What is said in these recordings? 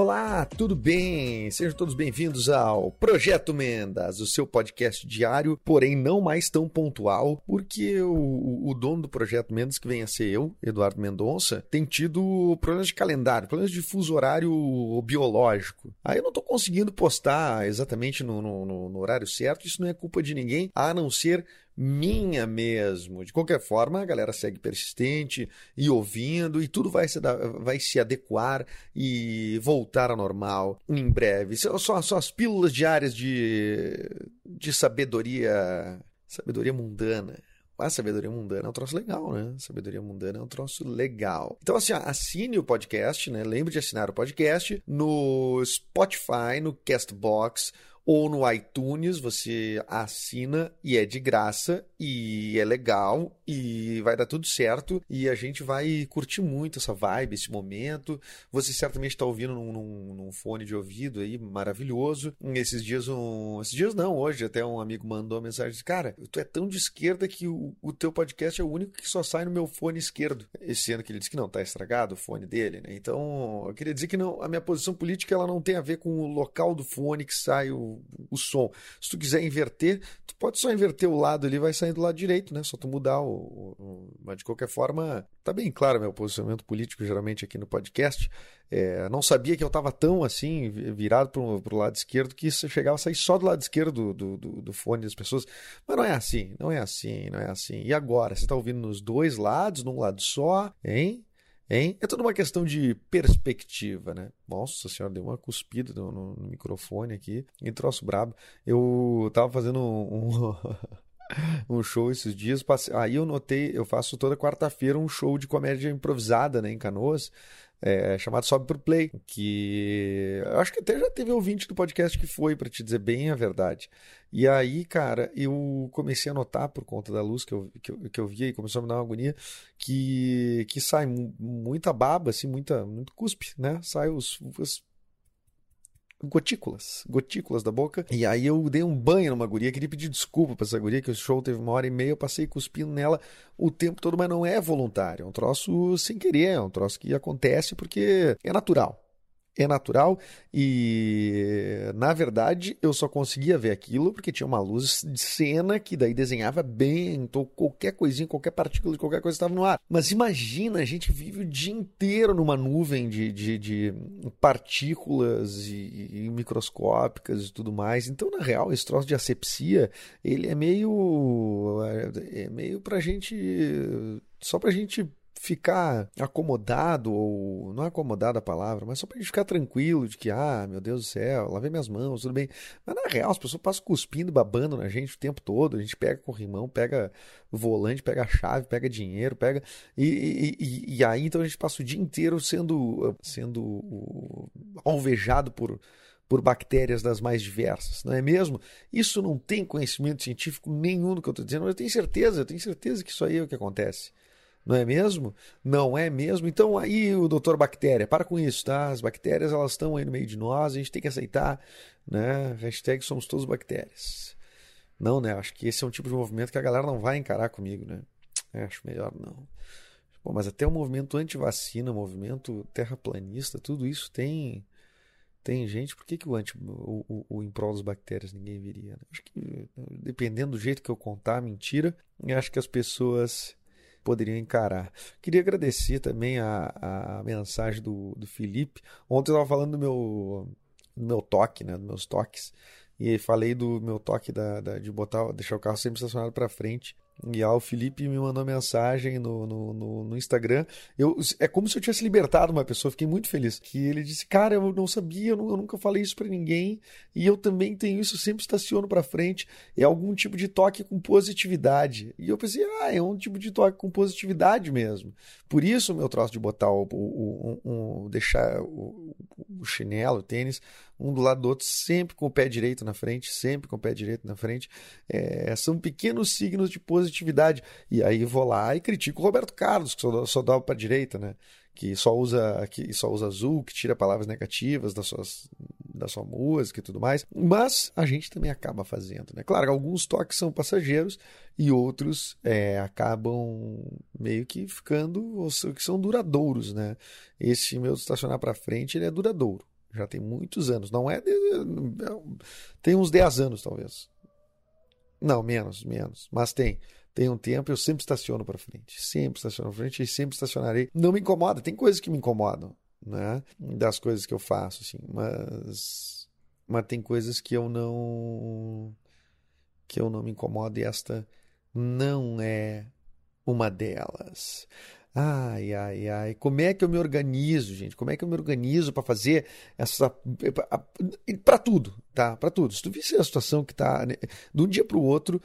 Olá, tudo bem? Sejam todos bem-vindos ao Projeto Mendas, o seu podcast diário, porém não mais tão pontual, porque o, o dono do Projeto Mendas, que vem a ser eu, Eduardo Mendonça, tem tido problemas de calendário, problemas de fuso horário biológico. Aí eu não estou conseguindo postar exatamente no, no, no horário certo, isso não é culpa de ninguém, a não ser minha mesmo. De qualquer forma, a galera segue persistente e ouvindo, e tudo vai se, vai se adequar e voltar ao normal em breve. São, são as pílulas diárias de, de sabedoria, sabedoria mundana. A sabedoria mundana é um troço legal, né? Sabedoria mundana é um troço legal. Então, assim, assine o podcast, né? Lembre de assinar o podcast no Spotify, no Castbox ou no iTunes você assina e é de graça e é legal e vai dar tudo certo e a gente vai curtir muito essa vibe, esse momento. Você certamente está ouvindo num, num, num, fone de ouvido aí maravilhoso. Esses dias, um, esses dias não, hoje até um amigo mandou uma mensagem disse, cara, tu é tão de esquerda que o, o teu podcast é o único que só sai no meu fone esquerdo. Esse ano que ele disse que não, tá estragado o fone dele, né? Então, eu queria dizer que não, a minha posição política ela não tem a ver com o local do fone que sai o o, som. Se tu quiser inverter, tu pode só inverter o lado ali, vai sair do lado direito, né? Só tu mudar o, o, Mas de qualquer forma, tá bem claro meu posicionamento político geralmente aqui no podcast. É, não sabia que eu estava tão assim, virado para o lado esquerdo, que isso chegava a sair só do lado esquerdo do, do, do, fone das pessoas. Mas não é assim, não é assim, não é assim. E agora? Você está ouvindo nos dois lados, num lado só, hein? Hein? É tudo uma questão de perspectiva, né? Nossa senhora, deu uma cuspida no, no, no microfone aqui. E troço brabo. Eu tava fazendo um, um, show esses dias. Passei, aí eu notei, eu faço toda quarta-feira um show de comédia improvisada, né, em Canoas é, chamado Sobe pro Play, que eu acho que até já teve ouvinte do podcast que foi, para te dizer bem a verdade. E aí, cara, eu comecei a notar, por conta da luz que eu, que eu, que eu via e começou a me dar uma agonia, que, que sai muita baba, assim, muita, muito cuspe, né? Sai os, os gotículas, gotículas da boca. E aí eu dei um banho numa guria, queria pedir desculpa pra essa guria, que o show teve uma hora e meia, eu passei cuspindo nela o tempo todo, mas não é voluntário, é um troço sem querer, é um troço que acontece porque é natural é natural e na verdade eu só conseguia ver aquilo porque tinha uma luz de cena que daí desenhava bem, então qualquer coisinha, qualquer partícula de qualquer coisa estava no ar. Mas imagina, a gente vive o dia inteiro numa nuvem de, de, de partículas e, e, microscópicas e tudo mais. Então, na real, esse troço de asepsia, ele é meio é meio pra gente só pra gente ficar acomodado, ou não é acomodado a palavra, mas só pra gente ficar tranquilo de que, ah, meu Deus do céu, lavei minhas mãos, tudo bem. Mas na real, as pessoas passam cuspindo, babando na gente o tempo todo. A gente pega corrimão, pega volante, pega a chave, pega dinheiro, pega. E, e, e, e aí então a gente passa o dia inteiro sendo, sendo alvejado por por bactérias das mais diversas, não é mesmo? Isso não tem conhecimento científico nenhum do que eu estou dizendo, mas eu tenho certeza, eu tenho certeza que isso aí é o que acontece. Não é mesmo? Não é mesmo? Então aí o doutor Bactéria, para com isso, tá? As bactérias elas estão aí no meio de nós, a gente tem que aceitar, né? Hashtag somos todos bactérias. Não, né? Acho que esse é um tipo de movimento que a galera não vai encarar comigo, né? É, acho melhor não. Bom, mas até o movimento anti-vacina, movimento terraplanista, tudo isso tem tem gente. Por que, que o, anti, o, o, o em prol das bactérias ninguém viria? Né? Acho que dependendo do jeito que eu contar a mentira, acho que as pessoas poderiam encarar. Queria agradecer também a, a mensagem do, do Felipe. Ontem eu estava falando do meu, do meu toque, né, dos meus toques, e falei do meu toque da, da, de botar, deixar o carro sempre estacionado para frente. E aí o Felipe me mandou mensagem no, no, no, no, Instagram. Eu, é como se eu tivesse libertado uma pessoa, fiquei muito feliz. Que ele disse, cara, eu não sabia, eu, nunca falei isso para ninguém. E eu também tenho isso, sempre estaciono para frente. É algum tipo de toque com positividade. E eu pensei, ah, é um tipo de toque com positividade mesmo. Por isso o meu troço de botar o, o, o, o deixar o, o chinelo, o tênis, um do lado do outro, sempre com o pé direito na frente, sempre com o pé direito na frente. É, são pequenos signos de positividade. E aí vou lá e critico o Roberto Carlos, que só, só dá para direita, né? Que só usa que só usa azul, que tira palavras negativas das suas, da sua música e tudo mais. Mas a gente também acaba fazendo, né? Claro, alguns toques são passageiros e outros é, acabam meio que ficando, que são duradouros, né? Esse meu estacionar para frente, ele é duradouro já tem muitos anos. Não é. Tem uns 10 anos, talvez. Não, menos, menos. Mas tem. Tem um tempo, eu sempre estaciono para frente. Sempre estaciono para frente e sempre estacionarei. Não me incomoda. Tem coisas que me incomodam, né? Das coisas que eu faço, assim. Mas. Mas tem coisas que eu não. Que eu não me incomodo e esta não é uma delas. Ai, ai, ai. Como é que eu me organizo, gente? Como é que eu me organizo para fazer essa. para tudo, tá? Para tudo. Se tu visse a situação que tá. Né? De um dia para o outro,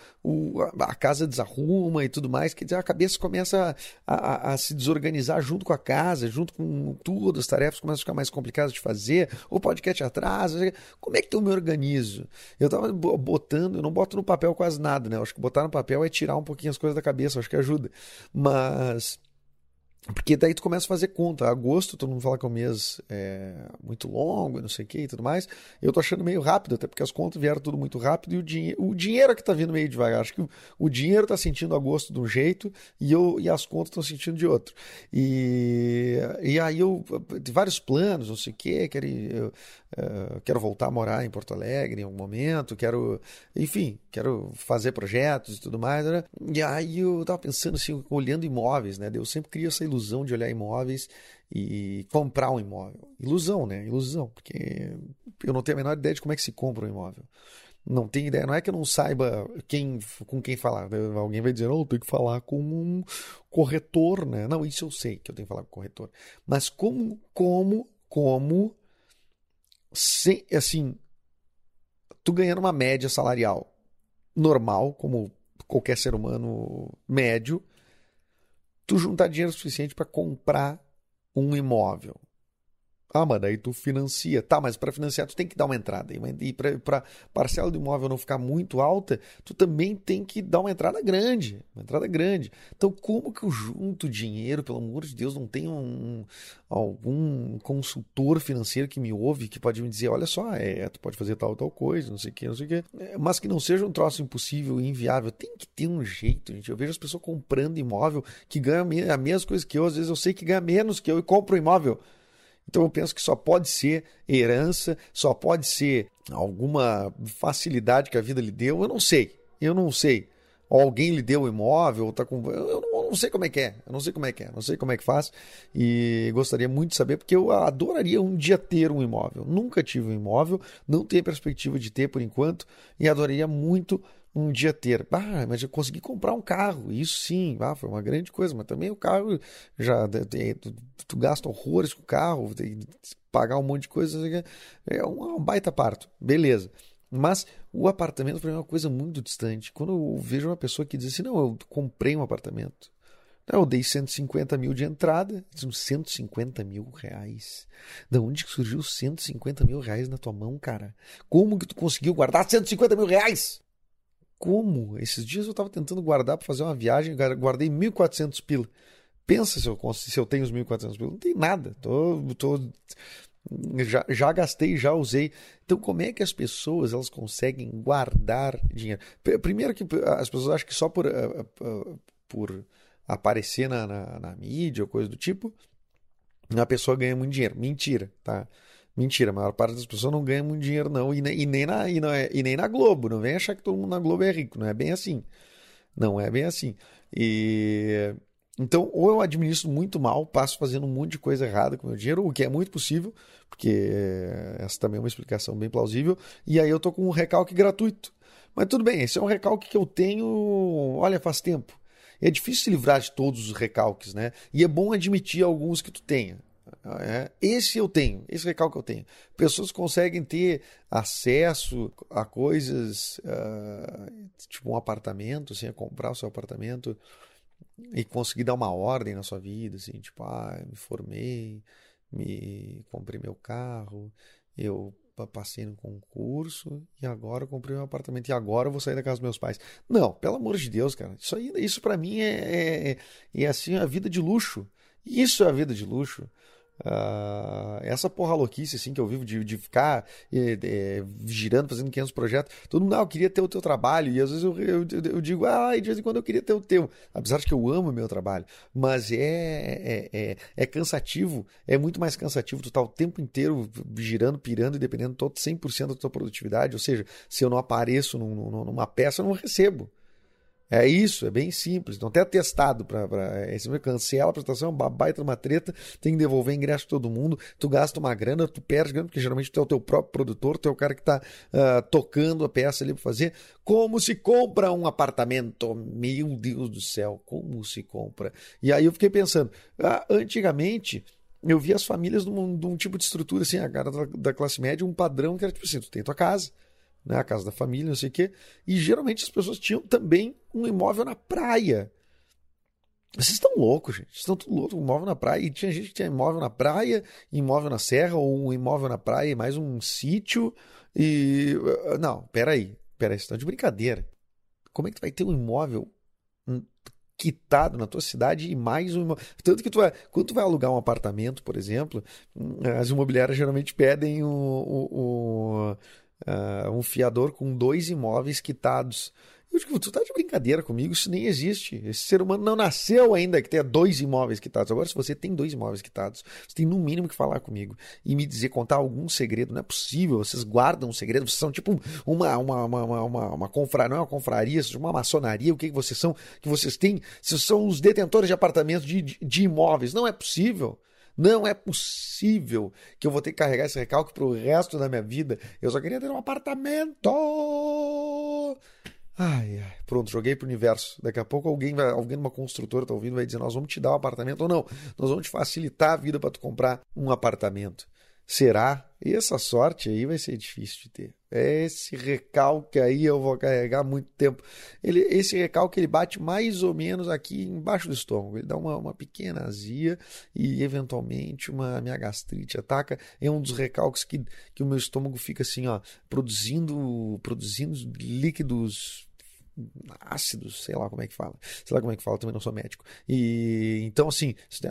a casa desarruma e tudo mais, quer dizer, a cabeça começa a, a, a, se desorganizar junto com a casa, junto com tudo, as tarefas começam a ficar mais complicadas de fazer, o podcast atrasa. Como é que eu me organizo? Eu tava botando, eu não boto no papel quase nada, né? Eu acho que botar no papel é tirar um pouquinho as coisas da cabeça, acho que ajuda. Mas. Porque daí tu começa a fazer conta. Agosto, todo mundo fala que é um mês é, muito longo, não sei o que e tudo mais. Eu tô achando meio rápido, até porque as contas vieram tudo muito rápido e o, dinhe o dinheiro é que tá vindo meio devagar. Acho que o, dinheiro tá sentindo agosto de um jeito e, eu, e as contas estão sentindo de outro. E, e aí eu tenho vários planos, não sei o que, quero, eu, uh, quero voltar a morar em Porto Alegre em algum momento, quero, enfim, quero fazer projetos e tudo mais. Né? E aí eu tava pensando assim, olhando imóveis, né? Eu sempre queria essa ilusão de olhar imóveis e comprar um imóvel. Ilusão, né? Ilusão, porque eu não tenho a menor ideia de como é que se compra um imóvel. Não tenho ideia, não é que eu não saiba quem, com quem falar. Alguém vai dizer, oh, eu tenho que falar com um corretor, né? Não, isso eu sei que eu tenho que falar com o corretor. Mas como, como, como, sem, assim, tu ganhando uma média salarial normal, como qualquer ser humano médio, tu juntar dinheiro suficiente para comprar um imóvel. Ah, mano, aí tu financia. Tá, mas para financiar tu tem que dar uma entrada. E para parcela do imóvel não ficar muito alta, tu também tem que dar uma entrada grande. Uma entrada grande. Então, como que eu junto dinheiro, pelo amor de Deus, não tem um, algum consultor financeiro que me ouve que pode me dizer, olha só, é, tu pode fazer tal tal coisa, não sei o que, não sei o que. É, mas que não seja um troço impossível e inviável. Tem que ter um jeito, gente. Eu vejo as pessoas comprando imóvel que ganham a mesma coisa que eu. Às vezes eu sei que ganha menos que eu e compro imóvel. Então eu penso que só pode ser herança, só pode ser alguma facilidade que a vida lhe deu. Eu não sei, eu não sei. Ou alguém lhe deu o imóvel, tá com. Eu não, eu não, sei como é que é. Eu não sei como é que é, não sei como é que faz. E gostaria muito de saber, porque eu adoraria um dia ter um imóvel. Nunca tive um imóvel, não tenho perspectiva de ter por enquanto, e adoraria muito um dia ter. Ah, mas eu consegui comprar um carro. Isso sim, ah, foi uma grande coisa. Mas também o carro já. Tu, tu gasta horrores com o carro, tem que pagar um monte de coisa. É um, baita parto. Beleza. Mas o apartamento para mim é uma coisa muito distante. Quando eu vejo uma pessoa que diz assim: não, eu comprei um apartamento. Eu dei 150 mil de entrada. 150 mil reais. Da onde surgiu 150 mil reais na tua mão, cara? Como que tu conseguiu guardar 150 mil reais? Como? Esses dias eu estava tentando guardar para fazer uma viagem, guardei 1.400 pila. Pensa se eu, se eu tenho os 1.400 pila. Não tem nada. Tô, tô, já, já gastei, já usei. Então, como é que as pessoas elas conseguem guardar dinheiro? Primeiro que as pessoas acham que só por, eh, eh, por aparecer na, na, na mídia ou coisa do tipo, a pessoa ganha muito dinheiro. Mentira, tá? Mentira, a maior parte das pessoas não ganha muito dinheiro, não. E, nem, e nem na, e, não é, e nem na Globo. Não vem achar que todo mundo na Globo é rico. Não é bem assim. Não é bem assim. E. Então, ou eu administro muito mal, passo fazendo um monte de coisa errada com o meu dinheiro, o que é muito possível, porque essa também é uma explicação bem plausível, e aí eu tô com um recalque gratuito. Mas tudo bem, esse é um recalque que eu tenho, olha, faz tempo. É difícil se livrar de todos os recalques, né? E é bom admitir alguns que tu tenha. É, esse eu tenho, esse recalque eu tenho. Pessoas conseguem ter acesso a coisas, uh, tipo um apartamento, assim, comprar o seu apartamento e conseguir dar uma ordem na sua vida, assim, tipo, ah, me formei, me comprei meu carro, eu passei no concurso e agora comprei um apartamento e agora eu vou sair da casa dos meus pais. Não, pelo amor de Deus, cara. Isso aí, isso para mim é, é, é, é assim a vida de luxo. Isso é a vida de luxo. Uh, essa porra louquice assim que eu vivo de, de ficar é, é, girando, fazendo 500 projetos. Todo mundo, ah, eu queria ter o teu trabalho. E às vezes eu, eu, eu, digo, ah, de vez em quando eu queria ter o teu. Apesar de que eu amo o meu trabalho. Mas é, é, é, é cansativo. É muito mais cansativo tu estar tá o tempo inteiro girando, pirando e dependendo todo 100% da tua produtividade. Ou seja, se eu não apareço num, numa peça, eu não recebo. É isso, é bem simples. Não tem atestado para. É, você cancela a apresentação, uma baita uma treta, tem que devolver ingresso todo mundo, tu gasta uma grana, tu perde grana, porque geralmente tu é o teu próprio produtor, tu é o cara que está uh, ah, tocando a peça ali para fazer. Como se compra um apartamento? Meu Deus do céu, como se compra? E aí eu fiquei pensando, uh, antigamente eu via as famílias num, num, tipo de estrutura assim, a cara da, da classe média, um padrão que era tipo assim: tu tem tua casa né, a casa da família, não sei o quê. E geralmente as pessoas tinham também um imóvel na praia. Vocês estão loucos, gente. Vocês estão tudo loucos, um imóvel na praia. E tinha gente que tinha imóvel na praia, imóvel na serra, ou um imóvel na praia e mais um sítio. E. Uh, não, peraí. Peraí, vocês estão de brincadeira. Como é que tu vai ter um imóvel quitado na tua cidade e mais um imóvel? Tanto que tu vai, quando tu vai alugar um apartamento, por exemplo, hum, as imobiliárias geralmente pedem o, o, o uh, um fiador com dois imóveis quitados. Eu digo, tu tá de brincadeira comigo, isso nem existe. Esse ser humano não nasceu ainda que tenha dois imóveis quitados. Agora, se você tem dois imóveis quitados, você tem no mínimo que falar comigo e me dizer, contar algum segredo. Não é possível, vocês guardam um segredo, vocês são tipo uma, uma, uma, uma, uma confraria, não é uma confraria, uma maçonaria, o que, que vocês são, que vocês têm, vocês são os detentores de apartamentos, de, de, de imóveis. Não é possível. Não é possível que eu vou ter que carregar esse recalque para o resto da minha vida. Eu só queria ter um apartamento. Ai, ai, pronto, joguei pro universo. Daqui a pouco alguém vai, alguém numa construtora tá ouvindo vai dizer: "Nós vamos te dar um apartamento ou não? Nós vamos te facilitar a vida para tu comprar um apartamento". Será? E essa sorte aí vai ser difícil de ter. Esse recalque aí eu vou carregar muito tempo. Ele, esse recalque ele bate mais ou menos aqui embaixo do estômago. Ele dá uma, uma pequena azia e eventualmente uma minha gastrite ataca. É um dos recalques que, que o meu estômago fica assim, ó, produzindo, produzindo líquidos ácidos, sei lá como é que fala. Sei lá como é que fala, também não sou médico. E então, assim, se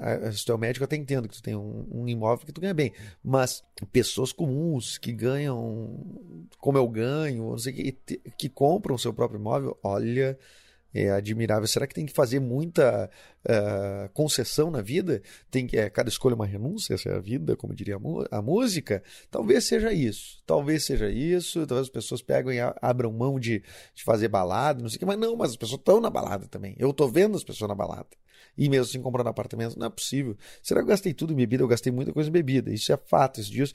tu é médico, eu até entendo que tu tem um, um, imóvel que tu ganha bem. Mas pessoas comuns que ganham como eu ganho, não sei que, que compram o seu próprio imóvel, olha é admirável. Será que tem que fazer muita uh, concessão na vida? Tem que é, cada escolha uma renúncia, essa é a vida, como diria a, a, música? Talvez seja isso. Talvez seja isso. Talvez as pessoas pegam e abram mão de, de fazer balada, não sei o que, mas não, mas as pessoas estão na balada também. Eu estou vendo as pessoas na balada. E mesmo assim comprando apartamento, não é possível. Será que eu gastei tudo em bebida? Eu gastei muita coisa em bebida. Isso é fato. Esses dias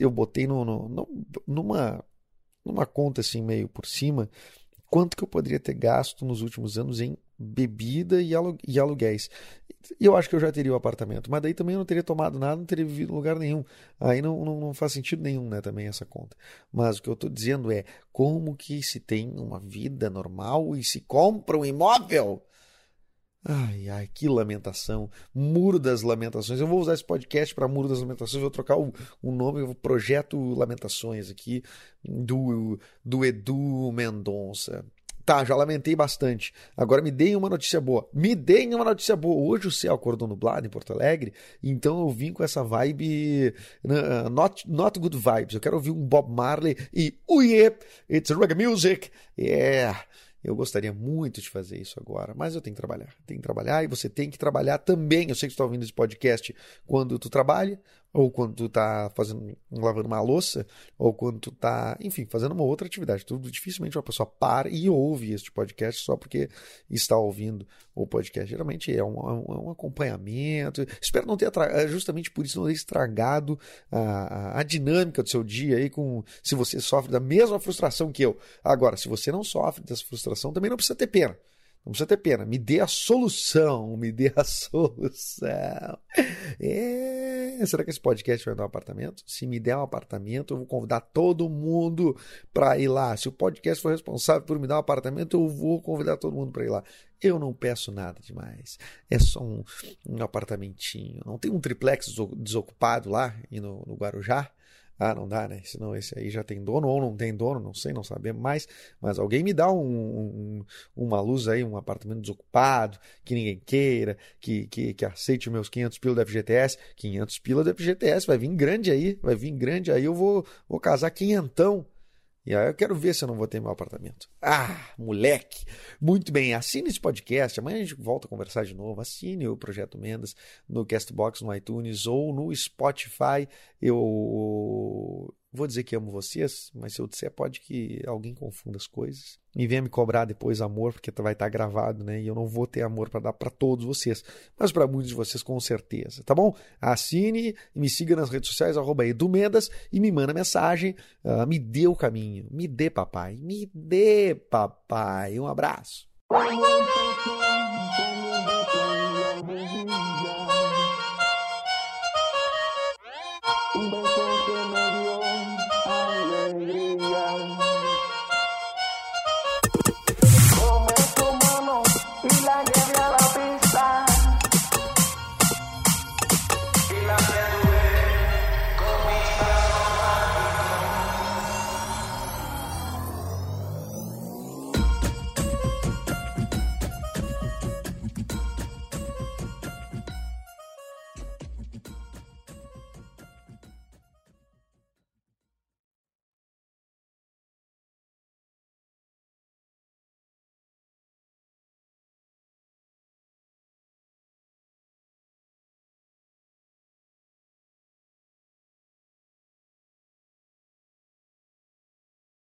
eu botei no, no, numa, numa conta assim meio por cima quanto que eu poderia ter gasto nos últimos anos em bebida e, e aluguéis. E eu acho que eu já teria o apartamento, mas daí também eu não teria tomado nada, não teria vivido em lugar nenhum. Aí não, não, não faz sentido nenhum, né, também essa conta. Mas o que eu estou dizendo é como que se tem uma vida normal e se compra um imóvel Ai, ai, que lamentação. Muro das Lamentações. Eu vou usar esse podcast para Muro das Lamentações. Vou trocar o, o nome, Projeto Lamentações aqui, do, do Edu Mendonça. Tá, já lamentei bastante. Agora me deem uma notícia boa. Me deem uma notícia boa. Hoje o céu acordou nublado em Porto Alegre, então eu vim com essa vibe. Uh, not, not good vibes. Eu quero ouvir um Bob Marley e. Yeah, it's reggae music. Yeah. Eu gostaria muito de fazer isso agora, mas eu tenho que trabalhar. Tenho que trabalhar e você tem que trabalhar também. Eu sei que você está ouvindo esse podcast quando tu trabalha, ou quando tu tá fazendo, lavando uma louça, ou quando tu tá, enfim, fazendo uma outra atividade. Tudo dificilmente uma pessoa para e ouve este podcast só porque está ouvindo o podcast. Geralmente é um, é um, é acompanhamento. Espero não ter é justamente por isso não ter estragado a, a, a, dinâmica do seu dia aí com se você sofre da mesma frustração que eu. Agora, se você não sofre dessa frustração, também não precisa ter pena. Não precisa ter pena. Me dê a solução. Me dê a solução. É... Será que esse podcast vai dar um apartamento? Se me der um apartamento, eu vou convidar todo mundo para ir lá. Se o podcast for responsável por me dar um apartamento, eu vou convidar todo mundo para ir lá. Eu não peço nada demais. É só um, um apartamentinho. Não tem um triplex desocupado lá no, no Guarujá? Ah, não dá, né? Senão esse aí já tem dono ou não tem dono, não sei, não sabemos mais. Mas alguém me dá um, um, uma luz aí, um apartamento desocupado, que ninguém queira, que, que, que aceite meus 500 pila do FGTS. 500 pila do FGTS, vai vir grande aí, vai vir grande aí. Eu vou, vou casar quinhentão e aí eu quero ver se eu não vou ter meu apartamento. Ah, moleque! Muito bem, assine esse podcast. Amanhã a gente volta a conversar de novo. Assine o Projeto Mendas no Castbox, no iTunes ou no Spotify. Eu vou dizer que amo vocês, mas se eu disser, pode que alguém confunda as coisas e venha me cobrar depois amor, porque vai estar gravado, né? E eu não vou ter amor para dar para todos vocês, mas para muitos de vocês com certeza, tá bom? Assine e me siga nas redes sociais, arroba edumendas, e me manda mensagem, uh, me dê o caminho, me dê papai, me dê papai. Um abraço.